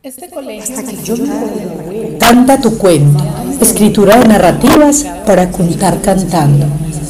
Este colegio Canta tu cuento, escritura de narrativas para contar cantando,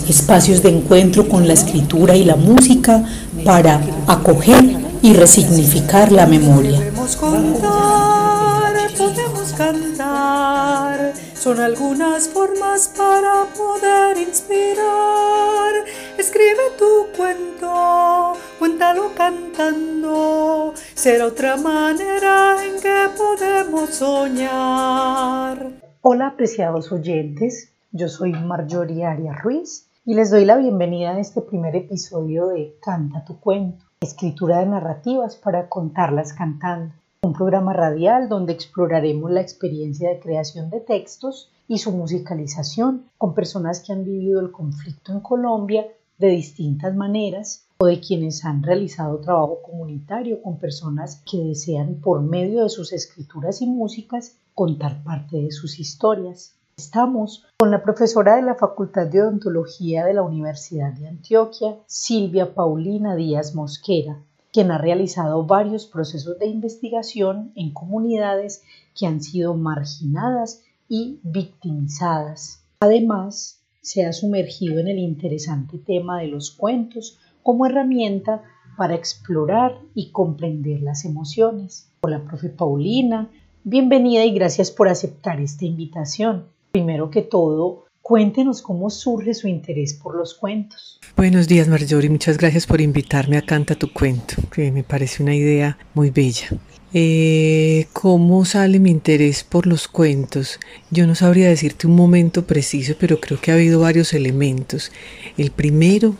espacios de encuentro con la escritura y la música para acoger y resignificar la memoria. Podemos contar, podemos cantar, son algunas formas para poder inspirar. Escribe tu cuento, cuéntalo cantando, será otra manera en que podemos soñar. Hola apreciados oyentes, yo soy Marjorie Arias Ruiz y les doy la bienvenida a este primer episodio de Canta tu cuento, escritura de narrativas para contarlas cantando, un programa radial donde exploraremos la experiencia de creación de textos y su musicalización con personas que han vivido el conflicto en Colombia de distintas maneras o de quienes han realizado trabajo comunitario con personas que desean por medio de sus escrituras y músicas contar parte de sus historias. Estamos con la profesora de la Facultad de Odontología de la Universidad de Antioquia, Silvia Paulina Díaz Mosquera, quien ha realizado varios procesos de investigación en comunidades que han sido marginadas y victimizadas. Además, se ha sumergido en el interesante tema de los cuentos como herramienta para explorar y comprender las emociones. Hola, profe Paulina, bienvenida y gracias por aceptar esta invitación. Primero que todo, cuéntenos cómo surge su interés por los cuentos. Buenos días, Marjorie. Muchas gracias por invitarme a Canta tu cuento, que me parece una idea muy bella. Eh, ¿Cómo sale mi interés por los cuentos? Yo no sabría decirte un momento preciso, pero creo que ha habido varios elementos. El primero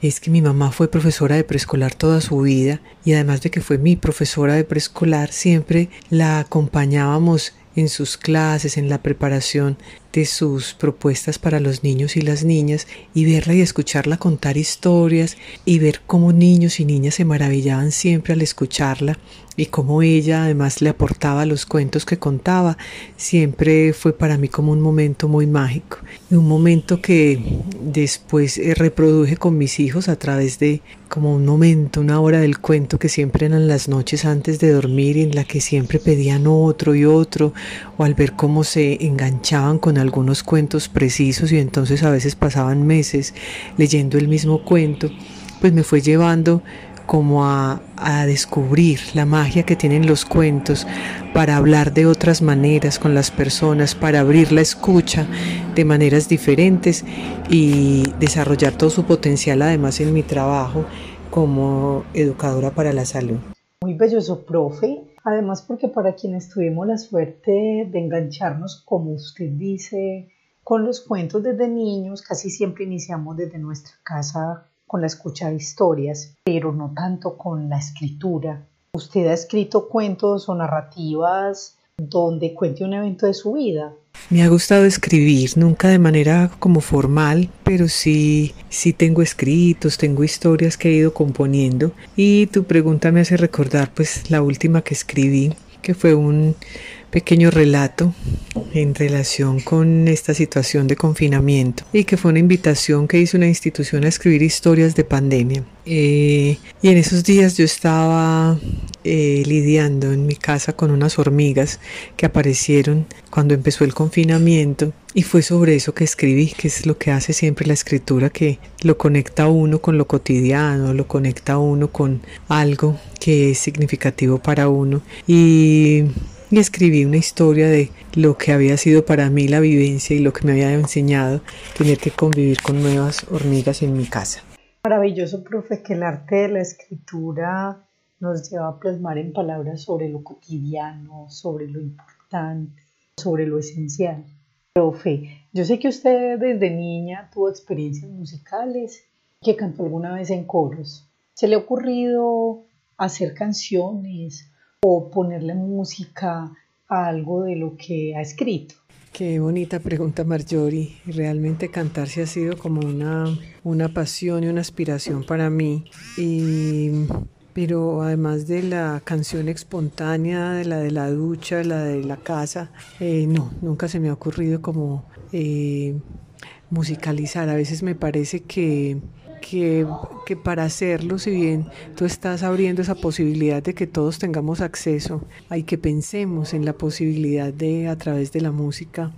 es que mi mamá fue profesora de preescolar toda su vida y además de que fue mi profesora de preescolar, siempre la acompañábamos en sus clases, en la preparación de sus propuestas para los niños y las niñas y verla y escucharla contar historias y ver cómo niños y niñas se maravillaban siempre al escucharla y cómo ella además le aportaba los cuentos que contaba, siempre fue para mí como un momento muy mágico. Y un momento que después eh, reproduje con mis hijos a través de como un momento, una hora del cuento que siempre eran las noches antes de dormir en la que siempre pedían otro y otro o al ver cómo se enganchaban con algunos cuentos precisos y entonces a veces pasaban meses leyendo el mismo cuento, pues me fue llevando como a, a, descubrir la magia que tienen los cuentos para hablar de otras maneras con las personas, para abrir la escucha de maneras diferentes y desarrollar todo su potencial además en mi trabajo como educadora para la salud. Muy belloso, profe. Además, porque para quienes tuvimos la suerte de engancharnos, como usted dice, con los cuentos desde niños, casi siempre iniciamos desde nuestra casa con la escucha de historias, pero no tanto con la escritura. ¿Usted ha escrito cuentos o narrativas donde cuente un evento de su vida? Me ha gustado escribir, nunca de manera como formal, pero sí, sí tengo escritos, tengo historias que he ido componiendo. Y tu pregunta me hace recordar pues la última que escribí, que fue un pequeño relato en relación con esta situación de confinamiento y que fue una invitación que hizo una institución a escribir historias de pandemia. Eh, y en esos días yo estaba eh, lidiando en mi casa con unas hormigas que aparecieron cuando empezó el confinamiento y fue sobre eso que escribí, que es lo que hace siempre la escritura, que lo conecta a uno con lo cotidiano, lo conecta a uno con algo que es significativo para uno. Y y escribí una historia de lo que había sido para mí la vivencia y lo que me había enseñado tener que convivir con nuevas hormigas en mi casa. Maravilloso, profe, que el arte de la escritura nos lleva a plasmar en palabras sobre lo cotidiano, sobre lo importante, sobre lo esencial. Profe, yo sé que usted desde niña tuvo experiencias musicales, que cantó alguna vez en coros. ¿Se le ha ocurrido hacer canciones o ponerle música a algo de lo que ha escrito? Qué bonita pregunta, Marjorie. Realmente cantarse ha sido como una, una pasión y una aspiración para mí. Y, pero además de la canción espontánea, de la de la ducha, la de la casa, eh, no, nunca se me ha ocurrido como eh, musicalizar. A veces me parece que que, para hacerlo, si bien tú estás abriendo esa posibilidad de que todos tengamos acceso, hay que pensemos en la posibilidad de, a través de la música,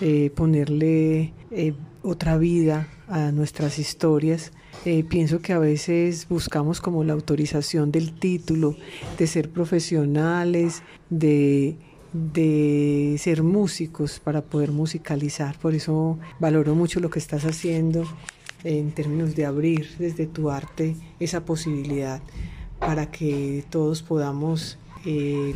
eh, ponerle eh, otra vida a nuestras historias. Eh, pienso que a veces buscamos como la autorización del título, de ser profesionales, de, de ser músicos para poder musicalizar. Por eso valoro mucho lo que estás haciendo en términos de abrir desde tu arte esa posibilidad para que todos podamos eh,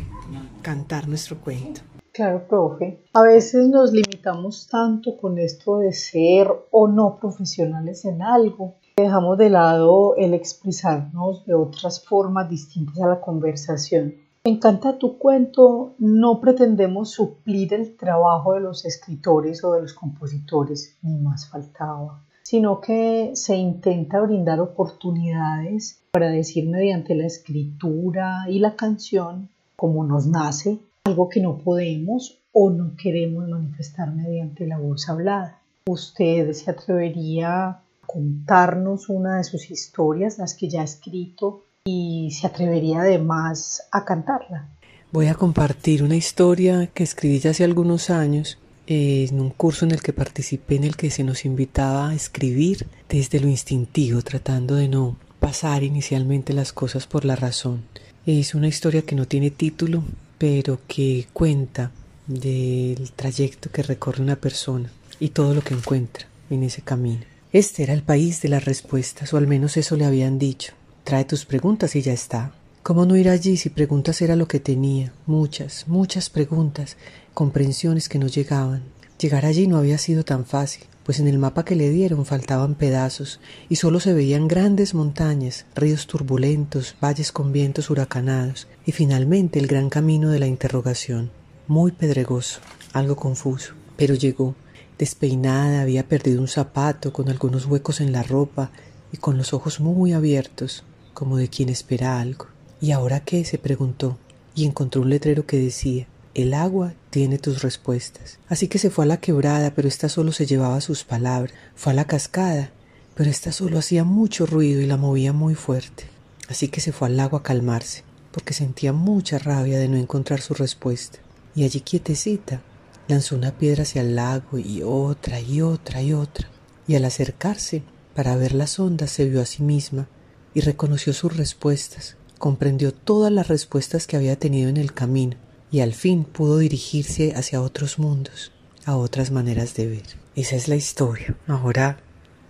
cantar nuestro cuento. Claro, profe. A veces nos limitamos tanto con esto de ser o no profesionales en algo. Dejamos de lado el expresarnos de otras formas distintas a la conversación. En Canta tu cuento no pretendemos suplir el trabajo de los escritores o de los compositores, ni más faltaba, sino que se intenta brindar oportunidades para decir mediante la escritura y la canción como nos nace, algo que no podemos o no queremos manifestar mediante la voz hablada. ¿Usted se atrevería a contarnos una de sus historias, las que ya ha escrito, y se atrevería además a cantarla? Voy a compartir una historia que escribí ya hace algunos años en un curso en el que participé en el que se nos invitaba a escribir desde lo instintivo, tratando de no pasar inicialmente las cosas por la razón. Es una historia que no tiene título, pero que cuenta del trayecto que recorre una persona y todo lo que encuentra en ese camino. Este era el país de las respuestas, o al menos eso le habían dicho. Trae tus preguntas y ya está. ¿Cómo no ir allí si preguntas era lo que tenía? Muchas, muchas preguntas, comprensiones que no llegaban. Llegar allí no había sido tan fácil, pues en el mapa que le dieron faltaban pedazos y solo se veían grandes montañas, ríos turbulentos, valles con vientos huracanados y finalmente el gran camino de la interrogación, muy pedregoso, algo confuso, pero llegó. Despeinada, había perdido un zapato con algunos huecos en la ropa y con los ojos muy abiertos, como de quien espera algo. ¿Y ahora qué? se preguntó, y encontró un letrero que decía el agua tiene tus respuestas. Así que se fue a la quebrada, pero ésta solo se llevaba sus palabras. Fue a la cascada, pero ésta solo hacía mucho ruido y la movía muy fuerte. Así que se fue al lago a calmarse, porque sentía mucha rabia de no encontrar su respuesta. Y allí quietecita, lanzó una piedra hacia el lago y otra y otra y otra. Y al acercarse, para ver las ondas, se vio a sí misma y reconoció sus respuestas comprendió todas las respuestas que había tenido en el camino y al fin pudo dirigirse hacia otros mundos, a otras maneras de ver. Esa es la historia. Ahora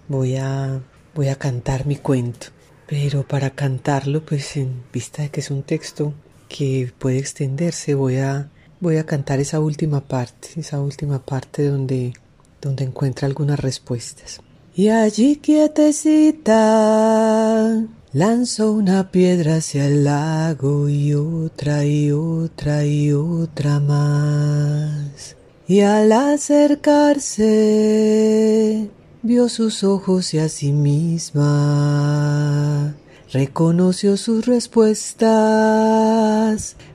voy a voy a cantar mi cuento, pero para cantarlo pues en vista de que es un texto que puede extenderse, voy a voy a cantar esa última parte, esa última parte donde donde encuentra algunas respuestas. Y allí quietecita Lanzó una piedra hacia el lago y otra y otra y otra más. Y al acercarse vio sus ojos y a sí misma. Reconoció sus respuestas,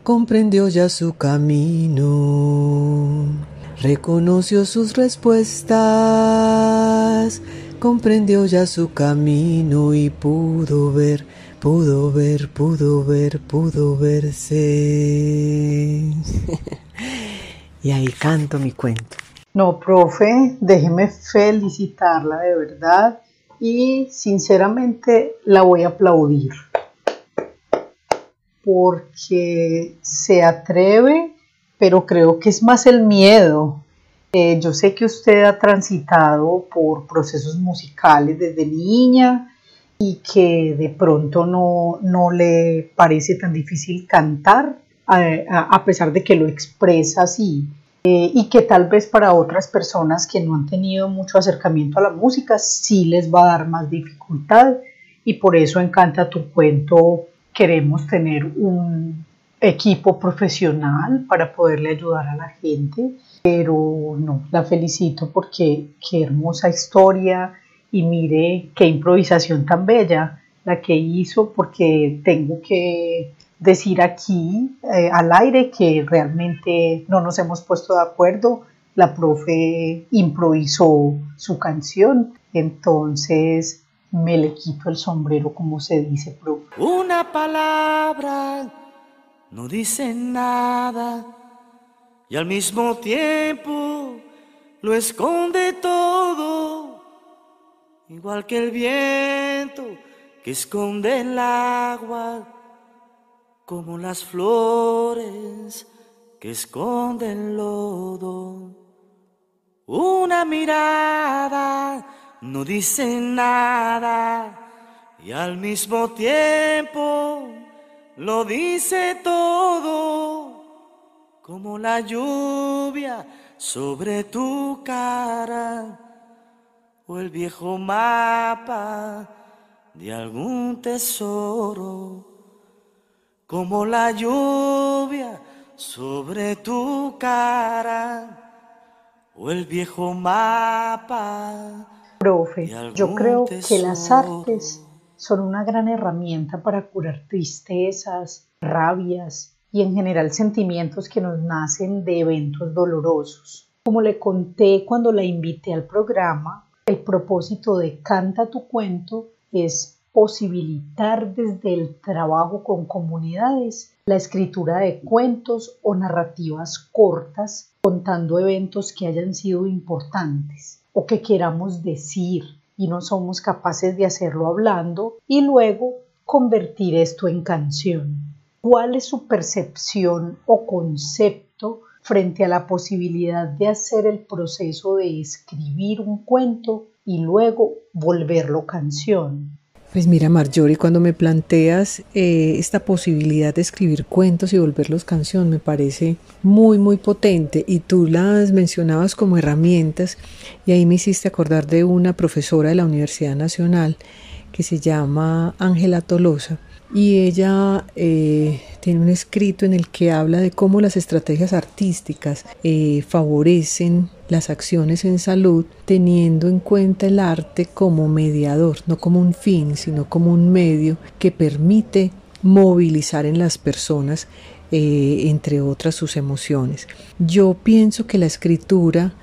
comprendió ya su camino. Reconoció sus respuestas, comprendió ya su camino y pudo ver, pudo ver, pudo ver, pudo verse. y ahí canto mi cuento. No, profe, déjeme felicitarla de verdad y sinceramente la voy a aplaudir porque se atreve, pero creo que es más el miedo eh, yo sé que usted ha transitado por procesos musicales desde niña y que de pronto no, no le parece tan difícil cantar, a, pesar de que lo expresa así. Eh, y que tal vez para otras personas que no han tenido mucho acercamiento a la música sí les va a dar más dificultad y por eso encanta tu cuento queremos tener un equipo profesional para poderle ayudar a la gente pero no, la felicito porque qué hermosa historia y mire qué improvisación tan bella la que hizo porque tengo que decir aquí eh, al aire que realmente no nos hemos puesto de acuerdo. La profe improvisó su canción, entonces me le quito el sombrero como se dice, profe. Una palabra no dice nada y al mismo tiempo lo esconde todo, igual que el viento que esconde el agua, como las flores que esconden lodo. Una mirada no dice nada y al mismo tiempo lo dice todo, como la lluvia sobre tu cara o el viejo mapa de algún tesoro, como la lluvia sobre tu cara o el viejo mapa. Profe, yo creo que las artes son una gran herramienta para curar tristezas, rabias y en general sentimientos que nos nacen de eventos dolorosos. Como le conté cuando la invité al programa, el propósito de Canta tu cuento es posibilitar desde el trabajo con comunidades la escritura de cuentos o narrativas cortas contando eventos que hayan sido importantes o que queramos decir y no somos capaces de hacerlo hablando y luego convertir esto en canción. ¿Cuál es su percepción o concepto frente a la posibilidad de hacer el proceso de escribir un cuento y luego volverlo canción? Pues mira, Marjorie, cuando me planteas eh, esta posibilidad de escribir cuentos y volverlos canción, me parece muy, muy potente. Y tú las mencionabas como herramientas, y ahí me hiciste acordar de una profesora de la Universidad Nacional que se llama Ángela Tolosa, y ella eh, tiene un escrito en el que habla de cómo las estrategias artísticas eh, favorecen las acciones en salud teniendo en cuenta el arte como mediador, no como un fin, sino como un medio que permite movilizar en las personas eh, entre otras sus emociones. Yo pienso que la escritura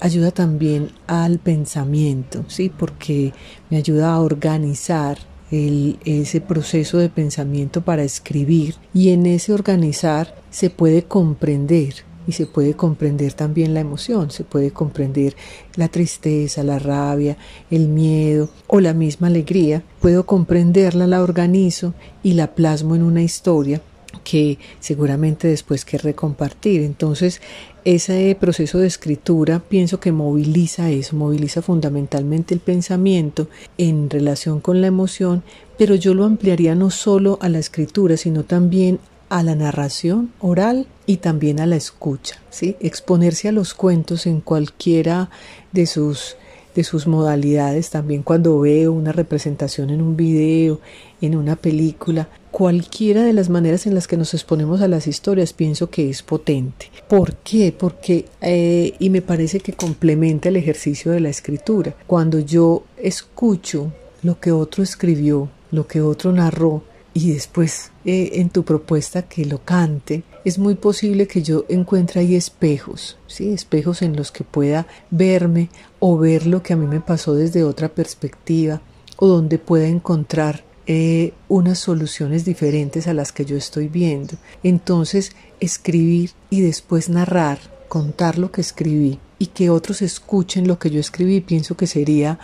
ayuda también al pensamiento, ¿sí? porque me ayuda a organizar ese proceso de pensamiento para escribir y en ese organizar se puede comprender y se puede comprender también la emoción, se puede comprender la tristeza, la rabia, el miedo o la misma alegría. Puedo comprenderla, la organizo y la plasmo en una historia que seguramente después querré compartir. Entonces, ese proceso de escritura pienso que moviliza eso, moviliza fundamentalmente el pensamiento en relación con la emoción, pero yo lo ampliaría no solo a la escritura, sino también a la narración oral y también a la escucha, ¿sí? Exponerse a los cuentos en cualquiera de sus de sus modalidades, también cuando veo una representación en un video, en una película, cualquiera de las maneras en las que nos exponemos a las historias, pienso que es potente. ¿Por qué? Porque, eh, y me parece que complementa el ejercicio de la escritura. Cuando yo escucho lo que otro escribió, lo que otro narró, y después eh, en tu propuesta que lo cante, es muy posible que yo encuentre ahí espejos, ¿sí? espejos en los que pueda verme o ver lo que a mí me pasó desde otra perspectiva o donde pueda encontrar eh, unas soluciones diferentes a las que yo estoy viendo. Entonces, escribir y después narrar, contar lo que escribí y que otros escuchen lo que yo escribí, pienso que sería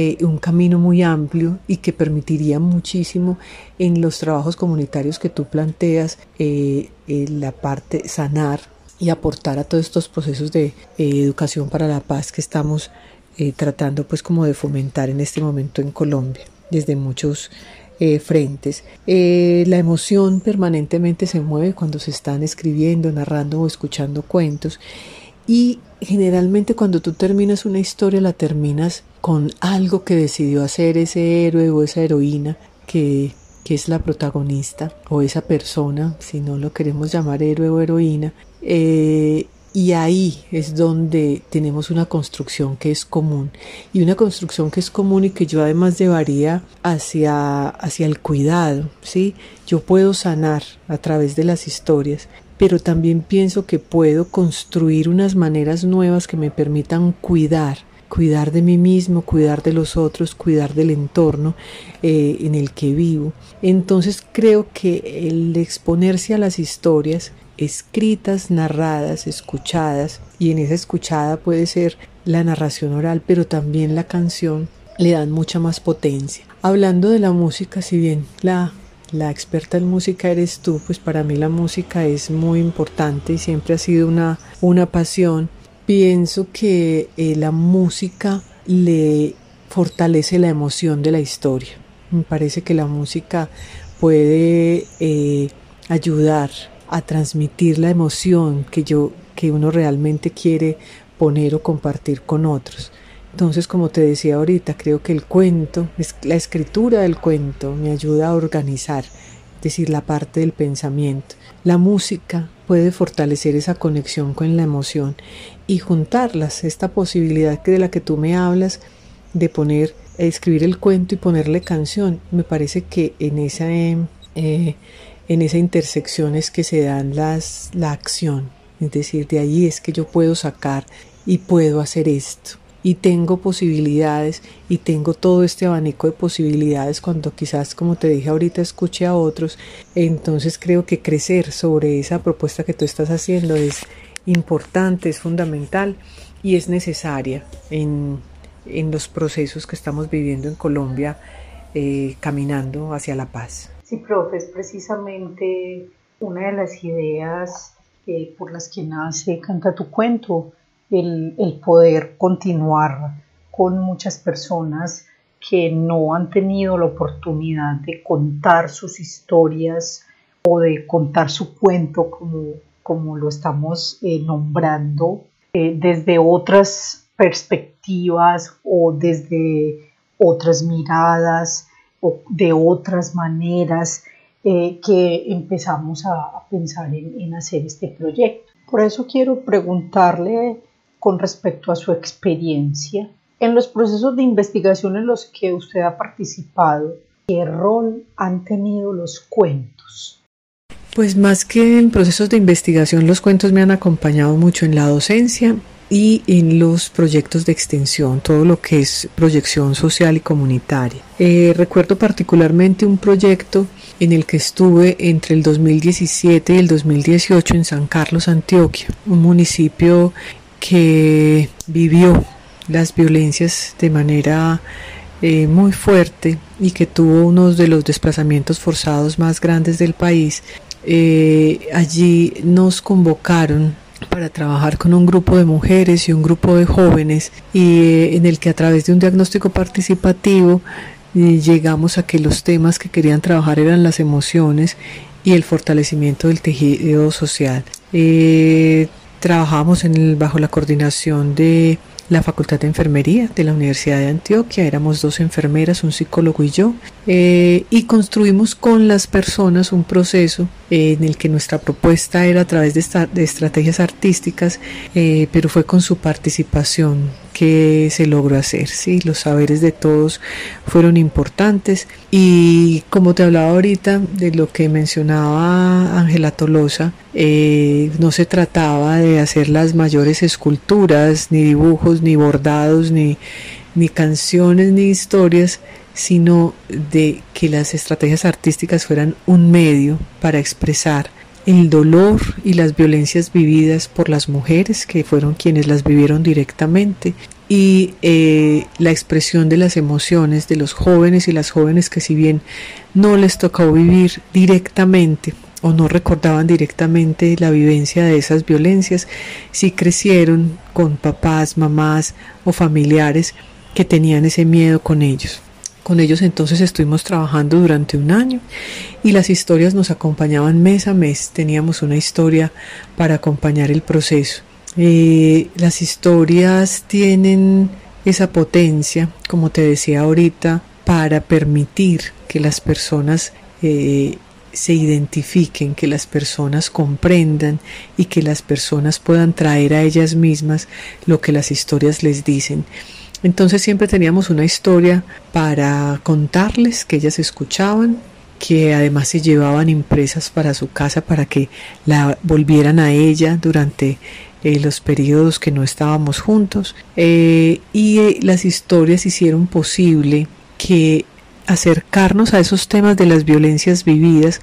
eh, un camino muy amplio y que permitiría muchísimo en los trabajos comunitarios que tú planteas, eh, eh, la parte sanar y aportar a todos estos procesos de educación para la paz que estamos tratando pues como de fomentar en este momento en Colombia desde muchos frentes. la emoción permanentemente se mueve cuando se están escribiendo, narrando o escuchando cuentos y generalmente cuando tú terminas una historia la terminas con algo que decidió hacer ese héroe o esa heroína que, es la protagonista o esa persona, si no lo queremos llamar héroe o heroína. Eh, y ahí es donde tenemos una construcción que es común y una construcción que es común y que yo además llevaría hacia, hacia el cuidado, ¿sí? Yo puedo sanar a través de las historias, pero también pienso que puedo construir unas maneras nuevas que me permitan cuidar cuidar de mí mismo, cuidar de los otros, cuidar del entorno eh, en el que vivo. Entonces creo que el exponerse a las historias escritas, narradas, escuchadas, y en esa escuchada puede ser la narración oral, pero también la canción, le dan mucha más potencia. Hablando de la música, si bien la, la experta en música eres tú, pues para mí la música es muy importante y siempre ha sido una, una pasión. Pienso que eh, la música le fortalece la emoción de la historia. Me parece que la música puede eh, ayudar a transmitir la emoción que yo que uno realmente quiere poner o compartir con otros. Entonces, como te decía ahorita, creo que el cuento, la escritura del cuento me ayuda a organizar, es decir, la parte del pensamiento. La música puede fortalecer esa conexión con la emoción y juntarlas, esta posibilidad de la que tú me hablas de poner, escribir el cuento y ponerle canción, me parece que en esa eh, en esa intersección es que se dan las, la acción. Es decir, de ahí es que yo puedo sacar y puedo hacer esto. Y tengo posibilidades y tengo todo este abanico de posibilidades cuando quizás, como te dije ahorita, escuche a otros. Entonces creo que crecer sobre esa propuesta que tú estás haciendo es importante, es fundamental y es necesaria en, en los procesos que estamos viviendo en Colombia eh, caminando hacia la paz. Sí, profe, es precisamente una de las ideas eh, por las que nace Canta tu cuento, el, poder continuar con muchas personas que no han tenido la oportunidad de contar sus historias o de contar su cuento como, como lo estamos eh, nombrando eh, desde otras perspectivas o desde otras miradas o de otras maneras eh, que empezamos a, pensar en, en hacer este proyecto. Por eso quiero preguntarle con respecto a su experiencia en los procesos de investigación en los que usted ha participado, ¿qué rol han tenido los cuentos? Pues más que en procesos de investigación, los cuentos me han acompañado mucho en la docencia y en los proyectos de extensión, todo lo que es proyección social y comunitaria. Eh, recuerdo particularmente un proyecto en el que estuve entre el 2017 y el 2018 en San Carlos, Antioquia, un municipio que vivió las violencias de manera eh, muy fuerte y que tuvo uno de los desplazamientos forzados más grandes del país. Eh, allí nos convocaron para trabajar con un grupo de mujeres y un grupo de jóvenes y eh, en el que a través de un diagnóstico participativo llegamos a que los temas que querían trabajar eran las emociones y el fortalecimiento del tejido social. Trabajamos en bajo la coordinación de la Facultad de Enfermería de la Universidad de Antioquia, éramos dos enfermeras, un psicólogo y yo, eh, y construimos con las personas un proceso en el que nuestra propuesta era a través de, de estrategias artísticas, eh, pero fue con su participación que se logró hacer. Sí, los saberes de todos fueron importantes y como te hablaba ahorita de lo que mencionaba Ángela Tolosa, eh, no se trataba de hacer las mayores esculturas, ni dibujos, ni bordados, ni, ni canciones, ni historias, sino de que las estrategias artísticas fueran un medio para expresar el dolor y las violencias vividas por las mujeres, que fueron quienes las vivieron directamente, y eh, la expresión de las emociones de los jóvenes y las jóvenes que si bien no les tocó vivir directamente o no recordaban directamente la vivencia de esas violencias, sí crecieron con papás, mamás o familiares que tenían ese miedo con ellos. Con ellos entonces estuvimos trabajando durante un año y las historias nos acompañaban mes a mes. Teníamos una historia para acompañar el proceso. Eh, las historias tienen esa potencia, como te decía ahorita, para permitir que las personas eh, se identifiquen, que las personas comprendan y que las personas puedan traer a ellas mismas lo que las historias les dicen. Entonces siempre teníamos una historia para contarles que ellas escuchaban, que además se llevaban impresas para su casa para que la volvieran a ella durante eh, los periodos que no estábamos juntos. Eh, y eh, las historias hicieron posible que acercarnos a esos temas de las violencias vividas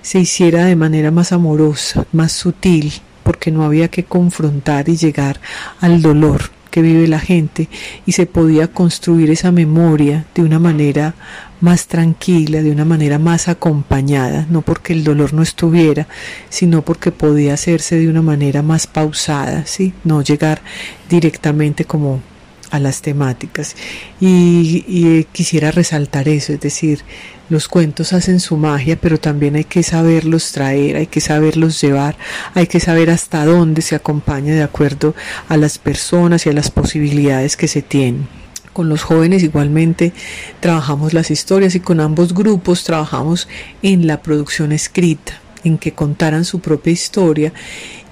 se hiciera de manera más amorosa, más sutil, porque no había que confrontar y llegar al dolor que vive la gente y se podía construir esa memoria de una manera más tranquila, de una manera más acompañada, no porque el dolor no estuviera, sino porque podía hacerse de una manera más pausada, ¿sí? no llegar directamente como a las temáticas. Y, y quisiera resaltar eso, es decir, los cuentos hacen su magia, pero también hay que saberlos traer, hay que saberlos llevar, hay que saber hasta dónde se acompaña de acuerdo a las personas y a las posibilidades que se tienen. Con los jóvenes igualmente trabajamos las historias y con ambos grupos trabajamos en la producción escrita, en que contaran su propia historia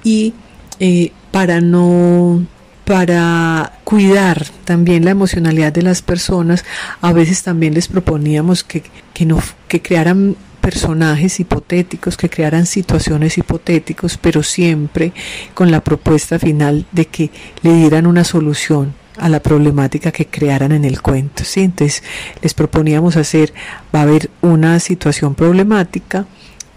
y eh, para no para cuidar también la emocionalidad de las personas, a veces también les proponíamos que, que, no, que crearan personajes hipotéticos, que crearan situaciones hipotéticos, pero siempre con la propuesta final de que le dieran una solución a la problemática que crearan en el cuento. ¿sí? Entonces les proponíamos hacer, va a haber una situación problemática,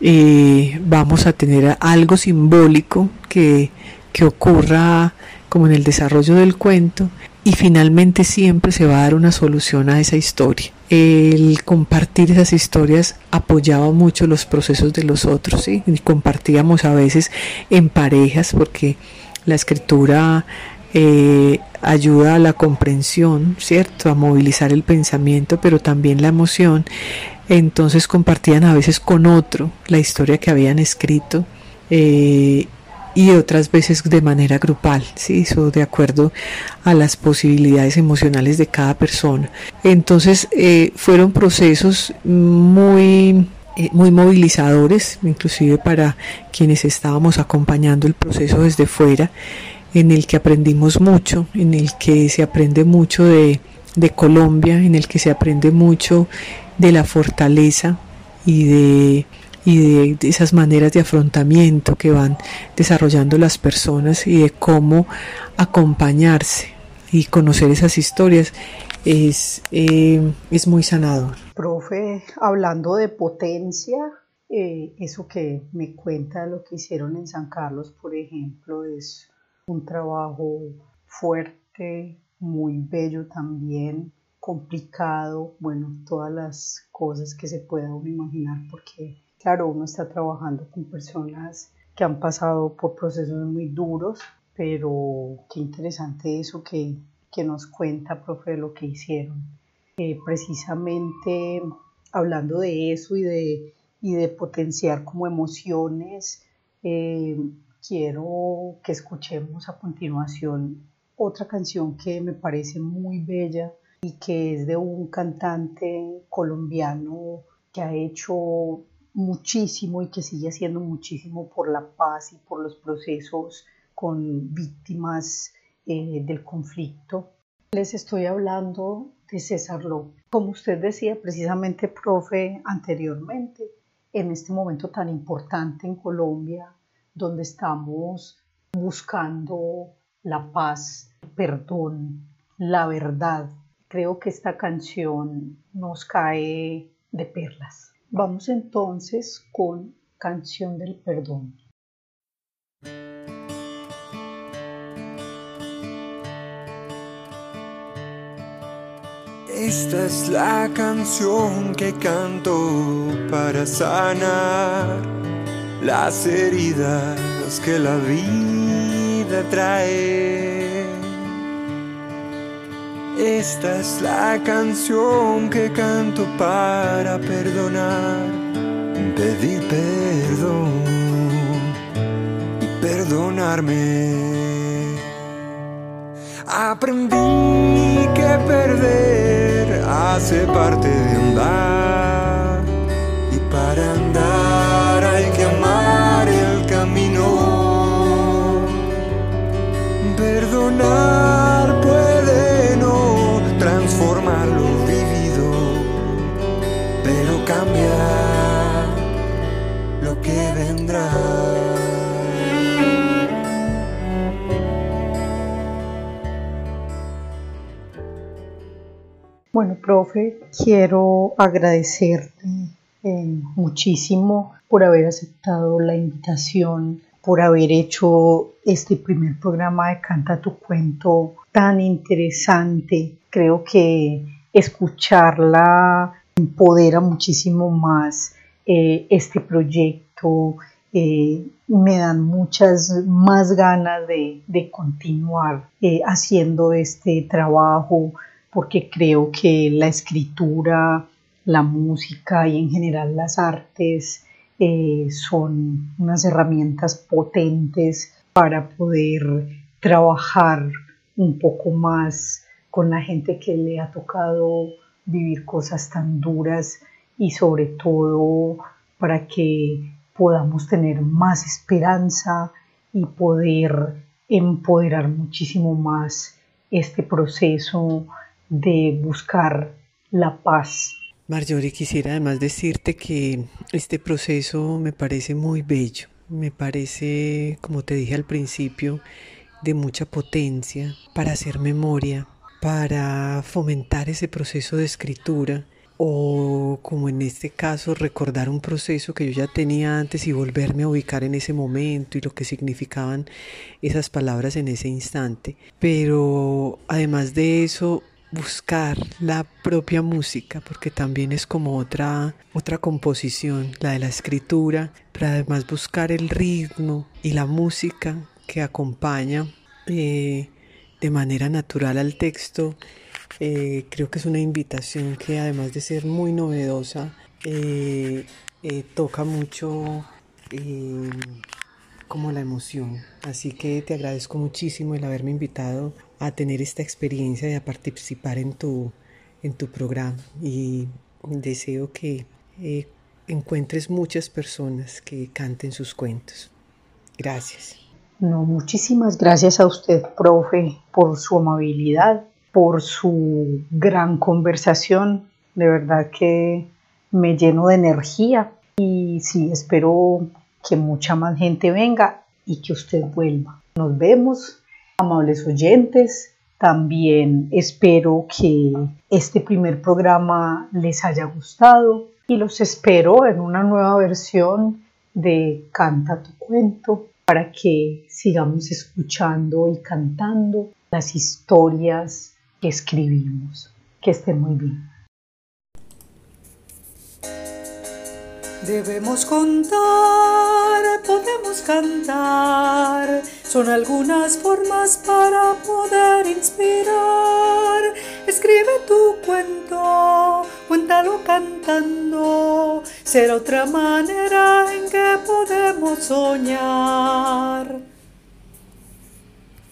eh, vamos a tener algo simbólico que, que ocurra como en el desarrollo del cuento y finalmente siempre se va a dar una solución a esa historia. El compartir esas historias apoyaba mucho los procesos de los otros y compartíamos a veces en parejas porque la escritura eh, ayuda a la comprensión, ¿cierto? A movilizar el pensamiento, pero también la emoción. Entonces compartían a veces con otro la historia que habían escrito eh, y otras veces de manera grupal, ¿sí? Eso de acuerdo a las posibilidades emocionales de cada persona. Entonces eh, fueron procesos muy eh, muy movilizadores, inclusive para quienes estábamos acompañando el proceso desde fuera, en el que aprendimos mucho, en el que se aprende mucho de, de Colombia, en el que se aprende mucho de la fortaleza y de y de, esas maneras de afrontamiento que van desarrollando las personas y de cómo acompañarse y conocer esas historias es, eh, es muy sanador. Profe, hablando de potencia, eh, eso que me cuenta lo que hicieron en San Carlos, por ejemplo, es un trabajo fuerte, muy bello también, complicado, bueno, todas las cosas que se pueda uno imaginar, porque Claro, uno está trabajando con personas que han pasado por procesos muy duros, pero qué interesante eso que, nos cuenta, profe, lo que hicieron. Eh, precisamente hablando de eso y de, y de potenciar como emociones, eh, quiero que escuchemos a continuación otra canción que me parece muy bella y que es de un cantante colombiano que ha hecho muchísimo y que sigue haciendo muchísimo por la paz y por los procesos con víctimas eh, del conflicto. Les estoy hablando de César López. Como usted decía precisamente, profe, anteriormente, en este momento tan importante en Colombia, donde estamos buscando la paz, el perdón, la verdad, creo que esta canción nos cae de perlas. Vamos entonces con Canción del Perdón. Esta es la canción que canto para sanar las heridas que la vida trae. Esta es la canción que canto para perdonar, pedir perdón y perdonarme. Aprendí que perder hace parte de andar y para andar hay que amar el camino. Perdonar profe, quiero agradecerte eh, muchísimo por haber aceptado la invitación, por haber hecho este primer programa de Canta tu cuento tan interesante. Creo que escucharla empodera muchísimo más eh, este proyecto. Eh, me dan muchas más ganas de, continuar haciendo este trabajo porque creo que la escritura, la música y en general las artes eh, son unas herramientas potentes para poder trabajar un poco más con la gente que le ha tocado vivir cosas tan duras y sobre todo para que podamos tener más esperanza y poder empoderar muchísimo más este proceso de buscar la paz. Marjorie, quisiera además decirte que este proceso me parece muy bello, me parece, como te dije al principio, de mucha potencia para hacer memoria, para fomentar ese proceso de escritura o como en este caso recordar un proceso que yo ya tenía antes y volverme a ubicar en ese momento y lo que significaban esas palabras en ese instante. Pero además de eso, buscar la propia música, porque también es como otra, otra composición, la de la escritura, pero además buscar el ritmo y la música que acompaña eh, de manera natural al texto. Eh, creo que es una invitación que además de ser muy novedosa, eh, toca mucho como la emoción. Así que te agradezco muchísimo el haberme invitado a tener esta experiencia y a participar en tu, en tu programa y deseo que eh, encuentres muchas personas que canten sus cuentos. Gracias. No, muchísimas gracias a usted, profe, por su amabilidad, por su gran conversación. De verdad que me lleno de energía y sí, espero que mucha más gente venga y que usted vuelva. Nos vemos Amables oyentes, también espero que este primer programa les haya gustado y los espero en una nueva versión de Canta tu cuento para que sigamos escuchando y cantando las historias que escribimos. Que estén muy bien. Debemos contar, podemos cantar, son algunas formas para poder inspirar. Escribe tu cuento, cuéntalo cantando, será otra manera en que podemos soñar.